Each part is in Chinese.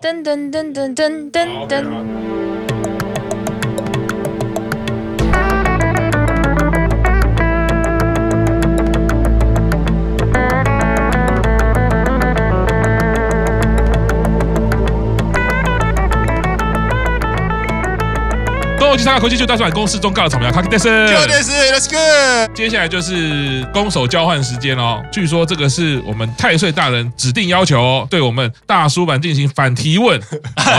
噔噔噔噔噔噔噔。国际上，国际就大出版公司中告的草莓卡克电视，电视，Let's go。接下来就是攻守交换时间哦。据说这个是我们太岁大人指定要求，哦，对我们大叔版进行反提问。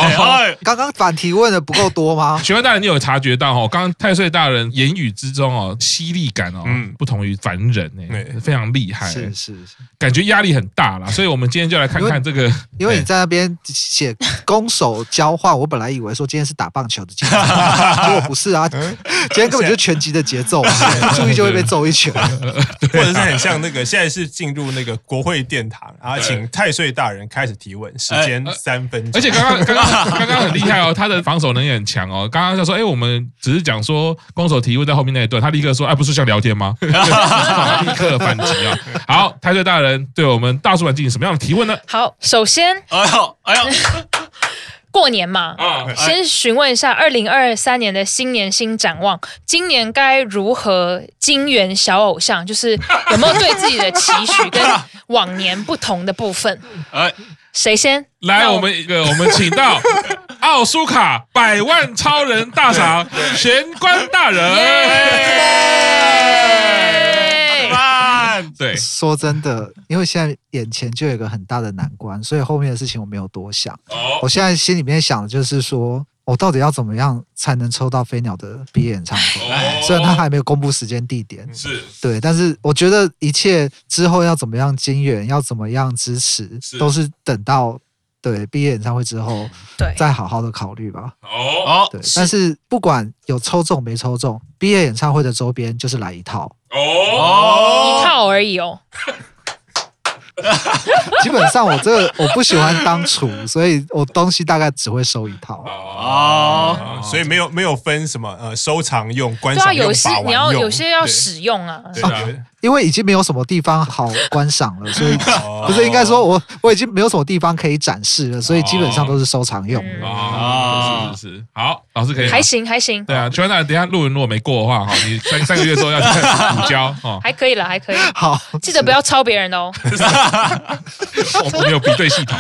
刚刚反提问的不够多吗？询问大人，你有察觉到哦？刚刚太岁大人言语之中哦，犀利感哦，嗯，不同于凡人哎，非常厉害，是是是，感觉压力很大啦。所以我们今天就来看看这个，因为你在那边写攻守交换，我本来以为说今天是打棒球的节奏。结 果不是啊，今天根本就是拳击的节奏，不 注意就会被揍一拳，或者是很像那个现在是进入那个国会殿堂，然后请太岁大人开始提问，时间三分钟。而且刚刚刚刚刚刚很厉害哦，他的防守能力很强哦。刚刚他说，哎，我们只是讲说攻守提问在后面那一段，他立刻说，哎，不是像聊天吗？立刻反击啊！好，太岁大人对我们大叔版进行什么样的提问呢？好，首先，哎呦，哎呦。过年嘛，先询问一下二零二三年的新年新展望，今年该如何金援小偶像？就是有没有对自己的期许跟往年不同的部分？哎，谁先？来，我们一个，我们请到 奥苏卡百万超人大赏玄关大人。对，说真的，因为现在眼前就有一个很大的难关，所以后面的事情我没有多想。哦，我现在心里面想的就是说，我到底要怎么样才能抽到飞鸟的毕业演唱会？哦，虽然他还没有公布时间地点，是对，但是我觉得一切之后要怎么样金援，要怎么样支持，是都是等到。对，毕业演唱会之后，对，再好好的考虑吧。哦，对，但是不管有抽中没抽中，毕业演唱会的周边就是来一套。哦，一套而已哦。基本上我这个我不喜欢当厨，所以我东西大概只会收一套。哦，所以没有没有分什么呃收藏用、观赏用、把玩用。你要有些要使用啊。对。因为已经没有什么地方好观赏了，所以 不是应该说我我已经没有什么地方可以展示了，所以基本上都是收藏用。啊，是是是，好，老师可以。还行还行。对啊，全大等下论文如果没过的话，哈，你三三个月之后要去 补交哦。还可以了，还可以。好，记得不要抄别人的哦。我们没有比对系统。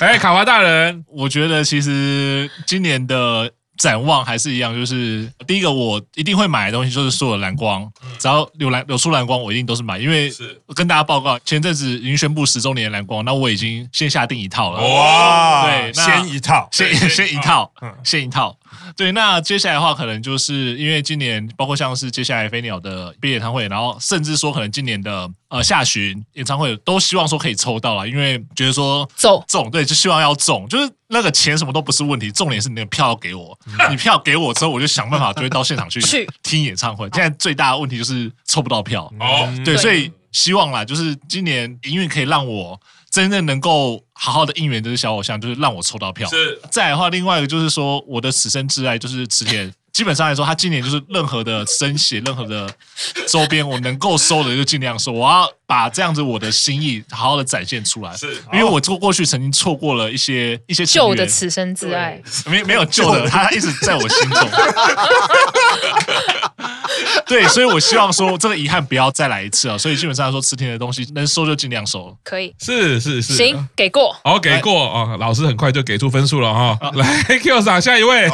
哎，卡华大人，我觉得其实今年的。展望还是一样，就是第一个我一定会买的东西就是所有蓝光，只要有蓝有出蓝光，我一定都是买，因为跟大家报告，前阵子已经宣布十周年蓝光，那我已经先下定一套了。哇，对，先一套，先先一套，先一套。对，那接下来的话，可能就是因为今年包括像是接下来飞鸟的毕业演唱会，然后甚至说可能今年的呃下旬演唱会，都希望说可以抽到了，因为觉得说中。中，对，就希望要中，就是那个钱什么都不是问题，重点是你的票要给我，你票给我之后，我就想办法就会到现场去 听演唱会。现在最大的问题就是抽不到票，哦，对，所以希望啦，就是今年营运可以让我。真正能够好好的应援这是小偶像，就是让我抽到票。是。再来的话，另外一个就是说，我的此生挚爱就是池田。基本上来说，他今年就是任何的生写、任何的周边，我能够收的就尽量收。我要把这样子我的心意好好的展现出来。是。因为我过过去曾经错过了一些一些旧的此生挚爱，没没有旧的，他一直在我心中。对，所以我希望说这个遗憾不要再来一次啊！所以基本上来说，池田的东西能收就尽量收。可以，是是是，行，给过，好，给过啊！老师很快就给出分数了哈。来，Q 赏下一位。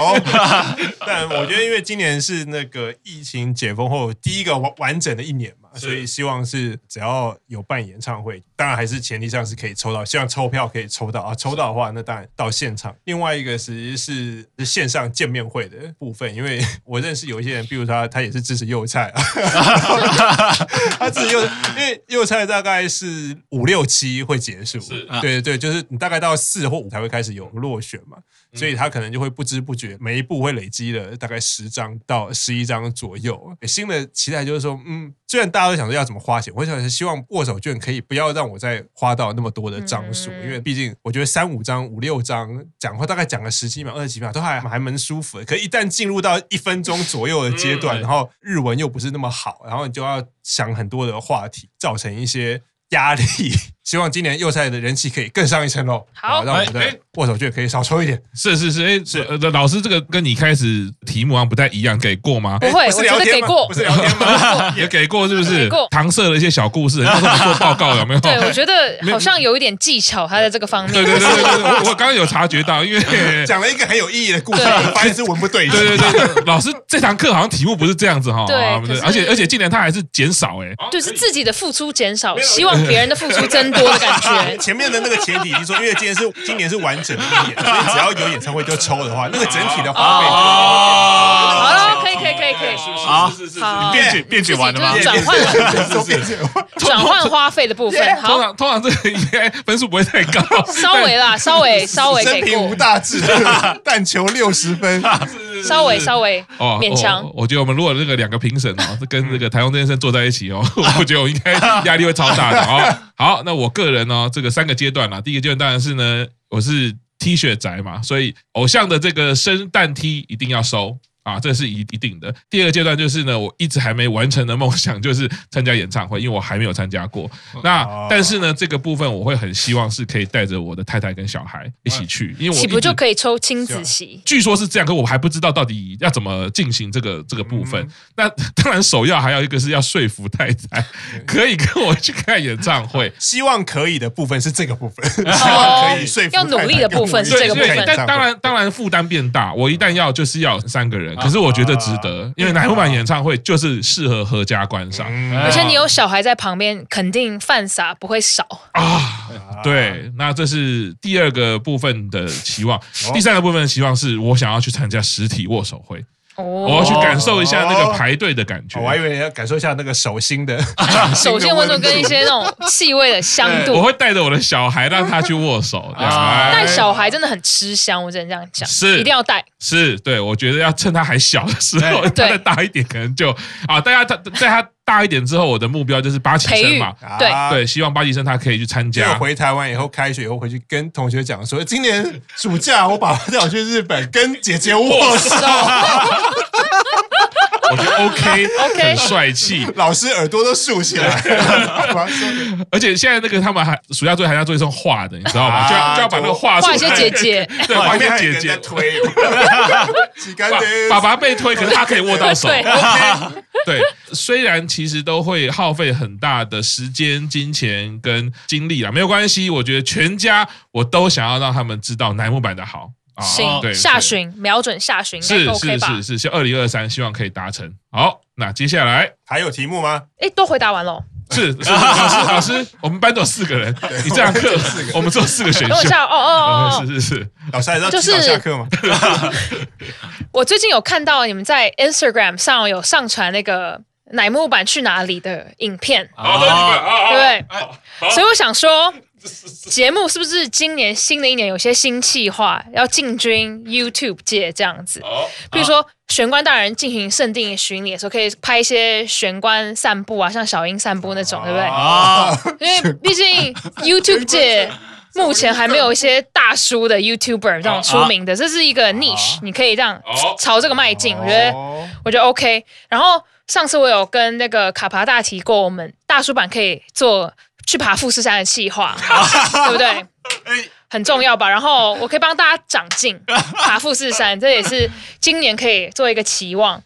但我觉得，因为今年是那个疫情解封后第一个完完整的一年嘛。所以希望是只要有办演唱会，当然还是前提上是可以抽到，希望抽票可以抽到啊！抽到的话，那当然到现场。另外一个其实是线上见面会的部分，因为 我认识有一些人，比如他他也是支持右菜啊，他支持幼，因为右菜大概是五六七会结束，是对对对，就是你大概到四或五才会开始有落选嘛，所以他可能就会不知不觉每一步会累积了大概十张到十一张左右。新的期待就是说，嗯，虽然大家都想说要怎么花钱，我想是希望握手券可以不要让我再花到那么多的张数，因为毕竟我觉得三五张、五六张讲话大概讲个十几秒、二十几秒都还还蛮舒服的。可一旦进入到一分钟左右的阶段，然后日文又不是那么好，然后你就要想很多的话题，造成一些。压力。希望今年右赛的人气可以更上一层楼，好，让我们的握手券可以少抽一点。是是是，哎，是老师，这个跟你开始题目好像不太一样，给过吗？不会，我觉得给过，不是聊天吗？也给过，是不是？过。搪塞了一些小故事，做报告有没有？对，我觉得 好像有一点技巧，他在这个方面。对对对对，我我刚刚有察觉到，因为讲了一个很有意义的故事，发现是文不对题。对对对，老师这堂课好像题目不是这样子哈。对，而且而且今年他还是减少哎，就是自己的付出减少，希望别人的付出增多的感觉。前面的那个前提，你说，因为今年是今年是完整的一年，所以只要有演唱会就抽的话，那个整体的花费。好了，可以可以可以可以，好，是是是，辩解辩解完了吗？转换转换花费的部分，通常通常这个应该分数不会太高，稍微啦，稍微稍微给过。生平无大志，但求六十分，稍微稍微哦勉强。我觉得我们如果这个两个评审哦，跟这个台中先生坐在一起哦，我觉得我应该压力会超大的好。好，那我个人呢，这个三个阶段啦，第一个阶段当然是呢，我是 T 恤宅嘛，所以偶像的这个生蛋 T 一定要收。啊，这是一一定的。第二个阶段就是呢，我一直还没完成的梦想就是参加演唱会，因为我还没有参加过。那但是呢，这个部分我会很希望是可以带着我的太太跟小孩一起去，因为我岂不就可以抽亲子席？据说是这样，可我还不知道到底要怎么进行这个这个部分。那当然首要还要一个是要说服太太可以跟我去看演唱会，希望可以的部分是这个部分，希望可以说服要努力的部分是这个部分。但当然当然负担变大，我一旦要就是要三个人。可是我觉得值得，因为乃木坂演唱会就是适合合家观赏，而且你有小孩在旁边，肯定犯傻不会少。啊。对，那这是第二个部分的期望，第三个部分的期望是我想要去参加实体握手会。我要去感受一下那个排队的感觉，我还以为要感受一下那个手心的 手心温度跟一些那种气味的香度。我会带着我的小孩让他去握手，带小孩真的很吃香，我只能这样讲，是。一定要带。是对，我觉得要趁他还小的时候，再大一点可能就啊，大家他在他。大一点之后，我的目标就是八旗生嘛，对。对，希望八旗生他可以去参加。回台湾以后，开学以后回去跟同学讲说，今年暑假我爸爸带我去日本跟姐姐握手，我觉得 OK OK，很帅气，老师耳朵都竖起来。而且现在那个他们还暑假作业还要做一种画的，你知道吗？就要就要把那个画画一些姐姐，对，画一些姐姐推。爸爸被推，可是他可以握到手。对，虽然其实都会耗费很大的时间、金钱跟精力啊，没有关系。我觉得全家我都想要让他们知道楠木板的好啊。行，对，下旬瞄准下旬，是是是是，是二零二三，希望可以达成。好，那接下来还有题目吗？哎，都回答完了。是是，老师老师，我们班有四个人，你这堂课我们做四个选项。哦哦哦，是是是，老师还要就是下课吗？我最近有看到你们在 Instagram 上有上传那个乃木坂去哪里的影片，对不对？所以我想说，节目是不是今年新的一年有些新计划要进军 YouTube 界这样子？比如说玄关大人进行圣地巡礼的时候，可以拍一些玄关散步啊，像小樱散步那种，对不对？啊因为毕竟 YouTube 界。目前还没有一些大叔的 YouTuber 这种出名的，这是一个 niche，你可以这样朝这个迈进，我觉得我觉得 OK。然后上次我有跟那个卡帕大提过，我们大叔版可以做去爬富士山的计划，对不对？很重要吧？然后我可以帮大家长进，爬富士山，这也是今年可以做一个期望。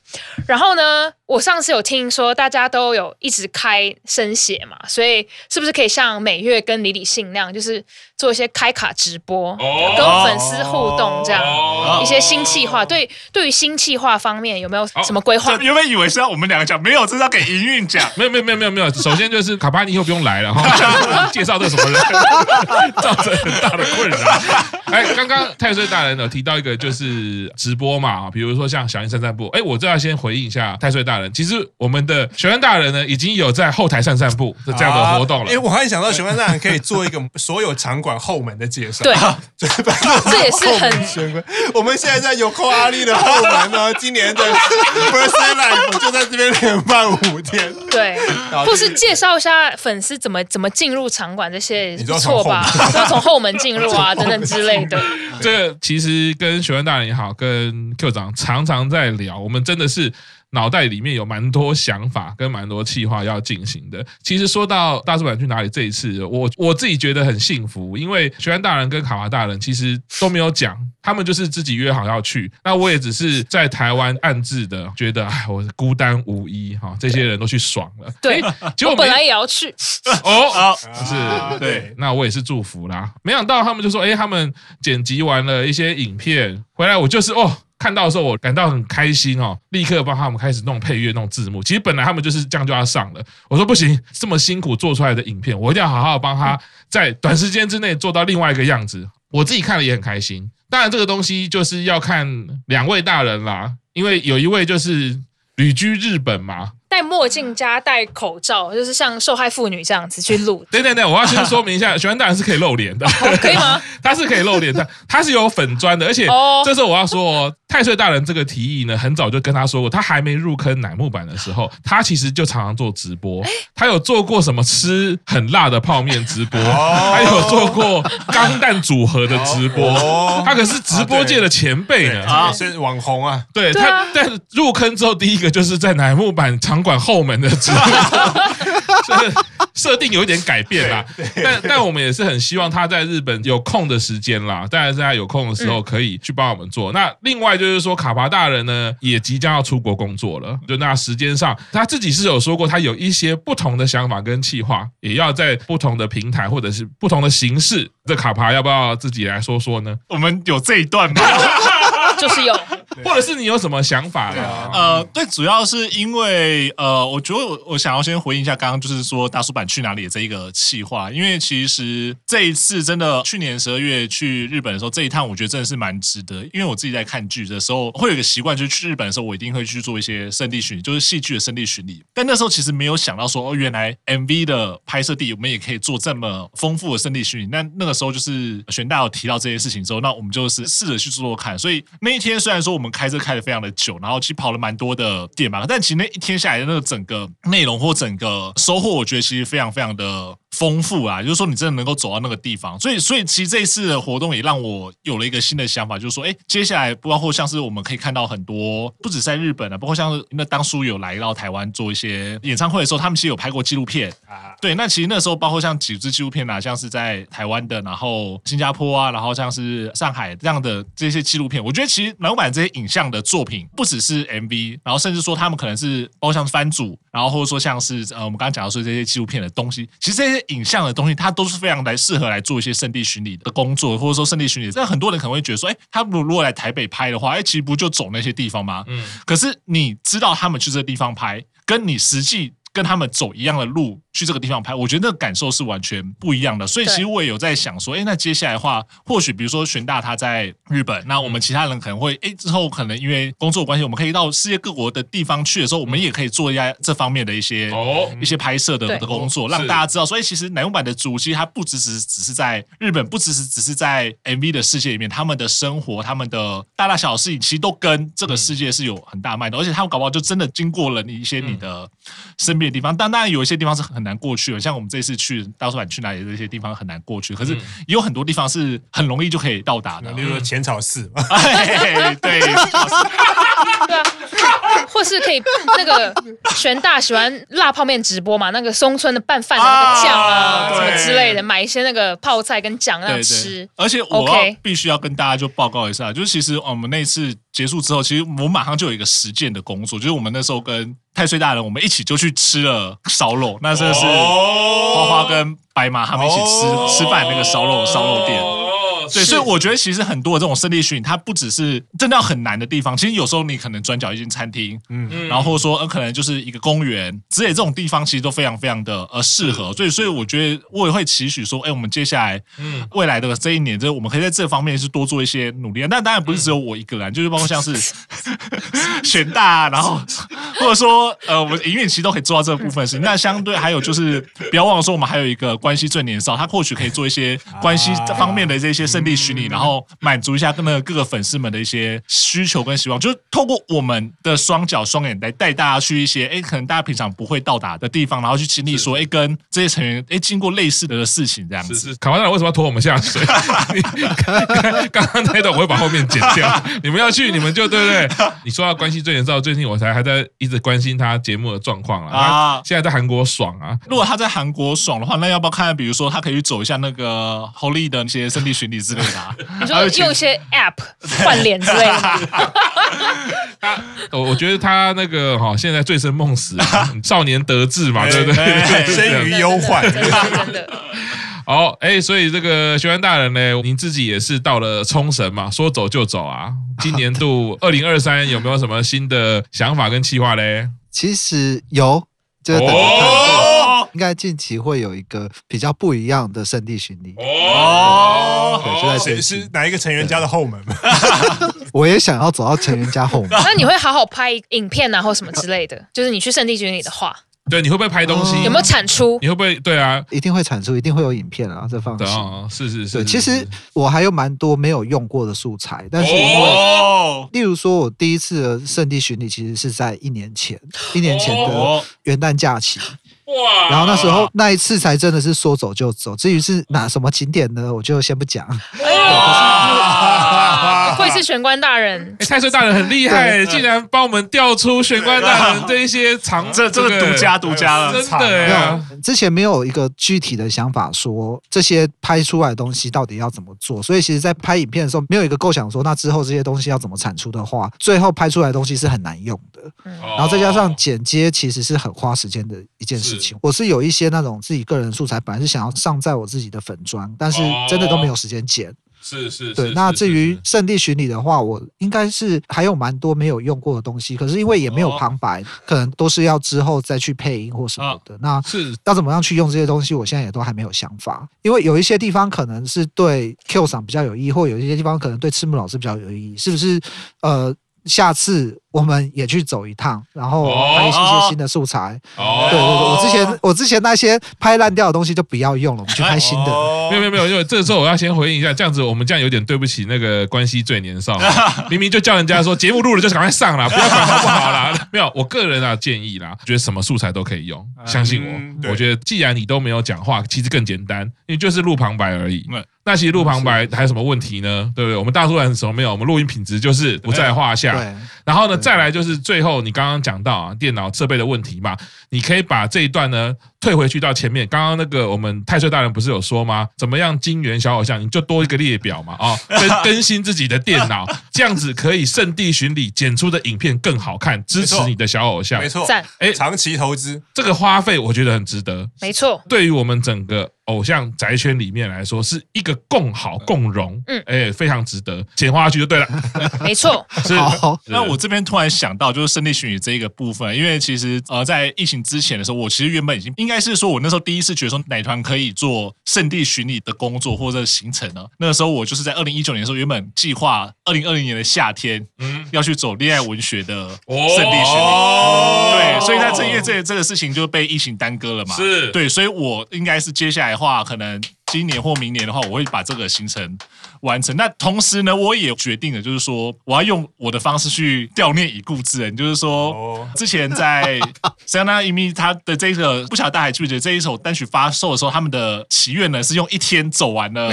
然后呢，我上次有听说大家都有一直开生写嘛，所以是不是可以像每月跟李李信那样，就是做一些开卡直播，跟粉丝互动这样一些新企划？对，对于新企划方面有没有什么规划？原本以为是要我们两个讲，没有，这是要给营运讲。没有，没有，没有，没有，没有。首先就是卡巴尼以后不用来了哈，介绍这什么人，造成很大的。困扰。哎，刚刚太岁大人有提到一个，就是直播嘛，比如说像小樱散散步。哎，我就要先回应一下太岁大人。其实我们的玄关大人呢，已经有在后台散散步的这样的活动了。哎，我还想到玄关大人可以做一个所有场馆后门的介绍。对，这也是很玄关。我们现在在有扣阿力的后门呢，今年的 Birthday Live 就在这边连办五天。对，或是介绍一下粉丝怎么怎么进入场馆这些也，不错吧？要从后门进入。啊，等等之类的。这个其实跟玄关大人也好，跟 Q 长常常在聊。我们真的是脑袋里面有蛮多想法跟蛮多计划要进行的。其实说到大叔坂去哪里这一次，我我自己觉得很幸福，因为玄安大人跟卡娃大人其实都没有讲，他们就是自己约好要去。那我也只是在台湾暗自的觉得，哎，我孤单无依哈，这些人都去爽了。对，结果我本来也要去。哦，好，是，对，那我也是祝福啦。没想到他们就说，哎，他们剪辑完了一些影片回来，我就是哦。看到的时候，我感到很开心哦，立刻帮他们开始弄配乐、弄字幕。其实本来他们就是这样就要上了，我说不行，这么辛苦做出来的影片，我一定要好好帮他，在短时间之内做到另外一个样子。我自己看了也很开心。当然，这个东西就是要看两位大人啦，因为有一位就是旅居日本嘛。戴墨镜加戴口罩，就是像受害妇女这样子去录。对对对，我要先说明一下，玄安大人是可以露脸的，可以吗？他是可以露脸的，他是有粉砖的，而且这时候我要说哦，太岁大人这个提议呢，很早就跟他说过，他还没入坑乃木坂的时候，他其实就常常做直播，他有做过什么吃很辣的泡面直播，还有做过钢蛋组合的直播，他可是直播界的前辈呢，啊，是网红啊，对他，但入坑之后第一个就是在乃木坂常。管后门的 就是，设定有一点改变啦。但但我们也是很希望他在日本有空的时间啦，当然是他有空的时候可以去帮我们做。那另外就是说，卡巴大人呢也即将要出国工作了，就那时间上他自己是有说过，他有一些不同的想法跟计划，也要在不同的平台或者是不同的形式。这卡帕要不要自己来说说呢？我们有这一段吗？就是有，或者是你有什么想法呢？呃，对，主要是因为呃，我觉得我我想要先回应一下刚刚就是说大叔版去哪里的这一个企划，因为其实这一次真的去年十二月去日本的时候，这一趟我觉得真的是蛮值得，因为我自己在看剧的时候会有一个习惯，就是去日本的时候我一定会去做一些圣地巡礼，就是戏剧的圣地巡礼。但那时候其实没有想到说哦，原来 MV 的拍摄地我们也可以做这么丰富的圣地巡礼。那那个时候就是玄大有提到这件事情之后，那我们就是试着去做做看，所以那。那天虽然说我们开车开的非常的久，然后其实跑了蛮多的店嘛，但其实那一天下来的那个整个内容或整个收获，我觉得其实非常非常的。丰富啊，就是说你真的能够走到那个地方，所以所以其实这一次的活动也让我有了一个新的想法，就是说，哎，接下来包括像是我们可以看到很多，不止在日本啊，包括像是那当初有来到台湾做一些演唱会的时候，他们其实有拍过纪录片啊。对，那其实那时候包括像几支纪录片啊，像是在台湾的，然后新加坡啊，然后像是上海这样的这些纪录片，我觉得其实乃木坂这些影像的作品，不只是 MV，然后甚至说他们可能是包括像是番组，然后或者说像是呃我们刚刚讲到说这些纪录片的东西，其实这些。影像的东西，它都是非常来适合来做一些圣地巡礼的工作，或者说圣地巡礼。那很多人可能会觉得说，哎，他如果来台北拍的话，哎，其实不就走那些地方吗？嗯。可是你知道他们去这个地方拍，跟你实际跟他们走一样的路。去这个地方拍，我觉得那个感受是完全不一样的。所以其实我也有在想说，哎，那接下来的话，或许比如说玄大他在日本，那我们其他人可能会，哎，之后可能因为工作关系，我们可以到世界各国的地方去的时候，我们也可以做一下这方面的一些哦一些拍摄的的工作，让大家知道所以，其实奶木版的主机它不只是只是在日本，不只是只是在 MV 的世界里面，他们的生活，他们的大大小小事情，其实都跟这个世界是有很大脉的，而且他们搞不好就真的经过了你一些你的身边的地方，但当然有一些地方是很。难过去的，像我们这次去大叔坂去哪里这些地方很难过去，可是也有很多地方是很容易就可以到达的，比如说浅草寺，对，对啊，或是可以那个玄大喜欢辣泡面直播嘛，那个松村的拌饭的那个酱啊，什么之类的，买一些那个泡菜跟酱那样吃。而且我必须要跟大家就报告一下，就是其实我们那次结束之后，其实我马上就有一个实践的工作，就是我们那时候跟。太岁大人，我们一起就去吃了烧肉，那真的是花花跟白马他们一起吃、哦、吃饭那个烧肉烧肉店。对，所以我觉得其实很多的这种胜利巡礼，它不只是真的要很难的地方，其实有时候你可能转角一间餐厅，嗯，然后或者说呃可能就是一个公园之类这种地方，其实都非常非常的呃适合。所以，所以我觉得我也会期许说，哎，我们接下来嗯未来的这一年，就是我们可以在这方面是多做一些努力。但当然不是只有我一个人，就是包括像是 选大，然后或者说呃，我们营运其实都可以做到这个部分事情。那相对还有就是，不要忘了说，我们还有一个关系最年少，他或许可以做一些关系方面的这些圣地巡礼，然后满足一下跟那个各个粉丝们的一些需求跟希望，就是透过我们的双脚双眼来带大家去一些哎，可能大家平常不会到达的地方，然后去经历说哎，跟这些成员哎经过类似的事情这样子。是是，卡巴大为什么要拖我们下水？刚刚那段我会把后面剪掉。你们要去，你们就对不对？你说到关系最严重，最近我才还在一直关心他节目的状况啊。现在在韩国爽啊！如果他在韩国爽的话，那要不要看看？比如说，他可以去走一下那个 Holy 的那些圣地巡礼之类的。你说用一些 App 换脸之类的。我我觉得他那个哈，现在醉生梦死，少年得志嘛，对不对？生于忧患，真的。好，哎，所以这个学员大人呢，您自己也是到了冲绳嘛，说走就走啊。今年度二零二三有没有什么新的想法跟计划嘞？其实有，就是等一应该近期会有一个比较不一样的圣地巡礼哦。对，就在这里是哪一个成员家的后门？我也想要走到成员家后门。那你会好好拍影片啊，或什么之类的？就是你去圣地巡礼的话。对，你会不会拍东西？有没有产出？你会不会？对啊，一定会产出，一定会有影片啊，这放心。是是是。其实我还有蛮多没有用过的素材，但是例如说，我第一次的圣地巡礼其实是在一年前，一年前的元旦假期。哇！然后那时候那一次才真的是说走就走。至于是哪什么景点呢？我就先不讲。会是玄关大人，太岁大人很厉害，竟然帮我们调出玄关大人 这一些藏，这这个独家独家了，真的呀！之前没有一个具体的想法，说这些拍出来的东西到底要怎么做，所以其实，在拍影片的时候，没有一个构想说，那之后这些东西要怎么产出的话，最后拍出来的东西是很难用的。然后再加上剪接，其实是很花时间的一件事情。我是有一些那种自己个人素材，本来是想要上在我自己的粉砖，但是真的都没有时间剪。是是，对。那至于圣地巡礼的话，我应该是还有蛮多没有用过的东西，可是因为也没有旁白，可能都是要之后再去配音或什么的。那是要怎么样去用这些东西，我现在也都还没有想法。因为有一些地方可能是对 Q 赏比较有意义，或有一些地方可能对赤木老师比较有意义，是不是？呃。下次我们也去走一趟，然后拍一些新的素材。哦，对对对，我之前我之前那些拍烂掉的东西就不要用了，我们去拍新的。没有没有没有，因为这个时候我要先回应一下，这样子我们这样有点对不起那个关系最年少。明明就叫人家说节目录了就赶快上啦，不要管好不好啦。没有，我个人啊建议啦，觉得什么素材都可以用，相信我。我觉得既然你都没有讲话，其实更简单，因为就是录旁白而已。那其实录旁白还有什么问题呢？对不对？我们大多数人什么没有？我们录音品质就是不在话下。然后呢，再来就是最后你刚刚讲到啊，电脑设备的问题嘛，你可以把这一段呢退回去到前面。刚刚那个我们太岁大人不是有说吗？怎么样金元小偶像？你就多一个列表嘛，啊，更更新自己的电脑，这样子可以圣地巡礼剪出的影片更好看，支持你的小偶像。没错，赞。哎，长期投资这个花费我觉得很值得。没错，对于我们整个。偶像宅圈里面来说，是一个共好共荣，嗯，哎，非常值得，简化下去就对了，没错。是，那我这边突然想到，就是圣地巡礼这一个部分，因为其实呃，在疫情之前的时候，我其实原本已经应该是说，我那时候第一次觉得说奶团可以做圣地巡礼的工作或者行程呢。那个时候我就是在二零一九年的时候，原本计划二零二零年的夏天，嗯，要去走恋爱文学的圣地巡礼，对，所以在这因为这这个事情就被疫情耽搁了嘛，是。对，所以我应该是接下来的话，可能今年或明年的话，我会把这个行程完成。那同时呢，我也决定了，就是说我要用我的方式去悼念已故之人。就是说，之前在 Imi 他的这个不晓得大家还记不记得这一首单曲发售的时候，他们的祈愿呢是用一天走完了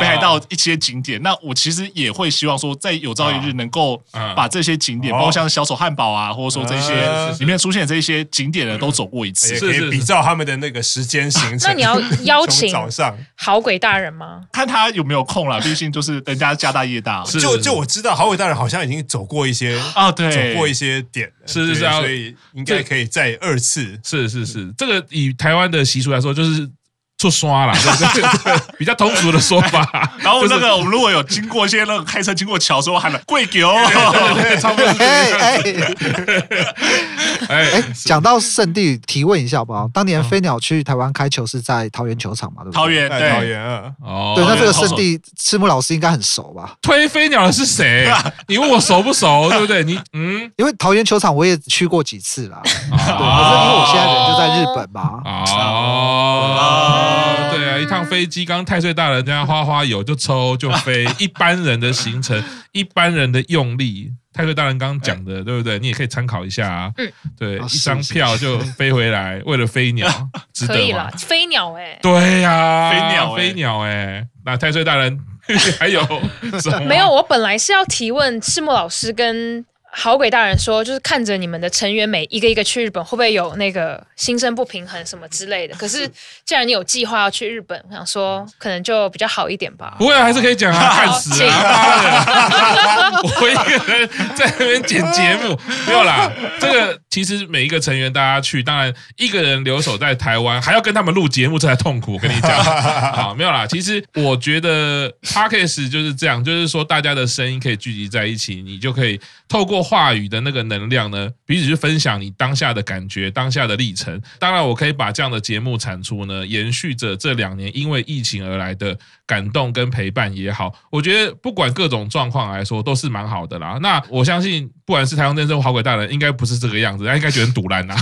北海道一些景点。那我其实也会希望说，在有朝一日能够把这些景点，包括像小丑汉堡啊，或者说这些里面出现的这些景点呢，都走过一次，可以比照他们的那个时间行程。那你要邀请早上好鬼大人吗？看他有没有空了，毕竟就是人家家大业大。就就我知道，好鬼大人好像已经走过一些啊，对，走过一些点，是是是，所以应该可以再二次。是是是，这个以台湾的习俗来说，就是。做刷啦，比较通俗的说法。然后那个我们如果有经过一些那个开车经过桥的时候喊了贵狗，差不多。哎哎，讲到圣地，提问一下好不好？当年飞鸟去台湾开球是在桃园球场嘛？对不对？桃园，对，桃园啊。哦，对，那这个圣地，赤木老师应该很熟吧？推飞鸟的是谁？你问我熟不熟？对不对？你嗯，因为桃园球场我也去过几次啦。对，可是因为我现在人就在日本嘛。哦，对啊，一趟飞机，刚太岁大人这样花花油就抽就飞，一般人的行程，一般人的用力。太岁大人刚刚讲的，欸、对不对？你也可以参考一下啊。嗯，对，哦、一张票就飞回来，为了飞鸟，值得吗？可以了，飞鸟哎、欸。对呀、啊，飞鸟，飞鸟哎、欸。那太岁大人还有什么？没有，我本来是要提问赤木老师跟。好鬼大人说，就是看着你们的成员每一个一个去日本，会不会有那个心生不平衡什么之类的？可是既然你有计划要去日本，我想说可能就比较好一点吧。不会，还是可以讲啊，看死啊！我一个人在那边剪节目，没有啦。这个其实每一个成员大家去，当然一个人留守在台湾，还要跟他们录节目，这才痛苦。我跟你讲 好，没有啦。其实我觉得 Podcast 就是这样，就是说大家的声音可以聚集在一起，你就可以透过。话语的那个能量呢，彼此去分享你当下的感觉、当下的历程。当然，我可以把这样的节目产出呢，延续着这两年因为疫情而来的感动跟陪伴也好。我觉得不管各种状况来说，都是蛮好的啦。那我相信，不管是台中真正好鬼大人，应该不是这个样子，他应该觉得很赌烂呐。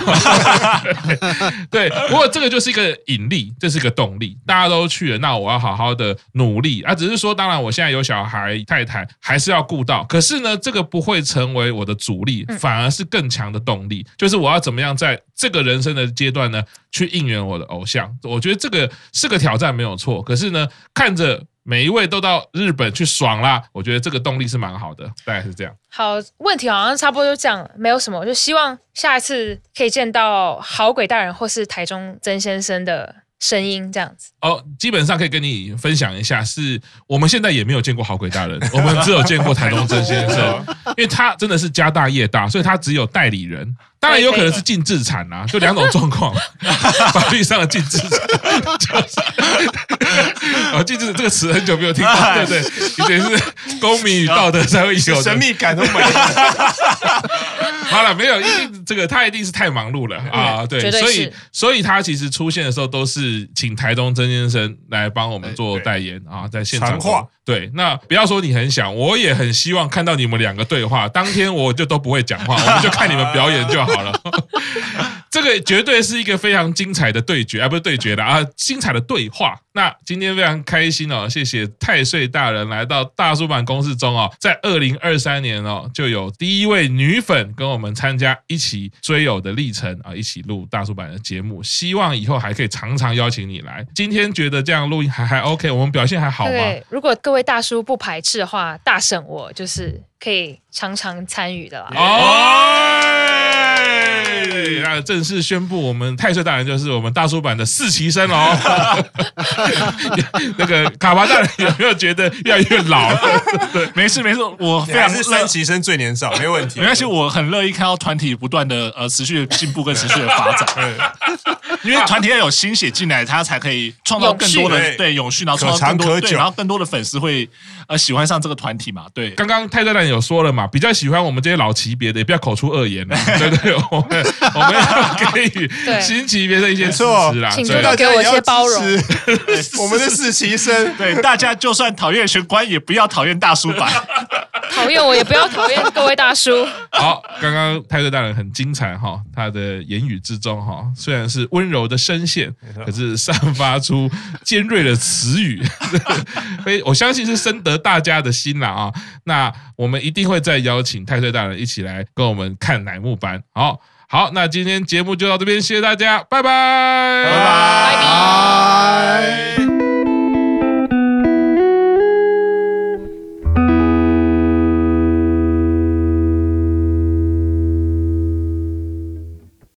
对，不过这个就是一个引力，这是一个动力。大家都去了，那我要好好的努力啊。只是说，当然我现在有小孩、太太，还是要顾到。可是呢，这个不会成为。我的阻力反而是更强的动力，就是我要怎么样在这个人生的阶段呢，去应援我的偶像。我觉得这个是个挑战，没有错。可是呢，看着每一位都到日本去爽啦，我觉得这个动力是蛮好的，大概是这样。好，问题好像差不多就这样，没有什么。我就希望下一次可以见到好鬼大人或是台中曾先生的。声音这样子。哦，基本上可以跟你分享一下，是我们现在也没有见过好鬼大人，我们只有见过台东曾先生，因为他真的是家大业大，所以他只有代理人。当然有可能是净资产啊，就两种状况，法律上的净资产，就是啊，净资产这个词很久没有听到，对不对，以前是公民与道德才会有神秘感都没了。好了，没有，因为这个他一定是太忙碌了啊，对，所以所以他其实出现的时候都是请台东曾先生来帮我们做代言啊，在现场。对，那不要说你很想，我也很希望看到你们两个对话。当天我就都不会讲话，我们就看你们表演就好了。这个绝对是一个非常精彩的对决，而、啊、不是对决的啊，精彩的对话。那今天非常开心哦，谢谢太岁大人来到大叔坂工事中哦，在二零二三年哦，就有第一位女粉跟我们参加一起追友的历程啊，一起录大叔版的节目。希望以后还可以常常邀请你来。今天觉得这样录音还还 OK，我们表现还好吗？对，如果各位大叔不排斥的话，大婶我就是可以常常参与的啦。哦。那正式宣布，我们太岁大人就是我们大叔版的四期生哦。那个卡巴大人有没有觉得越来越老了？对，没事没事，我非常是三期生最年少，没问题。没关系，我很乐意看到团体不断的呃持续的进步跟持续的发展。因为团体要有新血进来，他才可以创造更多的对永续，然后创造更多对，然后更多的粉丝会呃喜欢上这个团体嘛。对，刚刚太岁大人有说了嘛，比较喜欢我们这些老级别的，也不要口出恶言了。对对，我们我们要给予新级别的一些支持啦，请多多给我一些包容。我们的四期生，对大家就算讨厌玄关，也不要讨厌大叔吧。讨厌我也不要讨厌各位大叔。好，刚刚太岁大人很精彩哈，他的言语之中哈，虽然是温柔的声线，可是散发出尖锐的词语，所以我相信是深得大家的心了啊。那我们一定会再邀请太岁大人一起来跟我们看乃木坂。好好，那今天节目就到这边，谢谢大家，拜拜，拜拜，拜拜。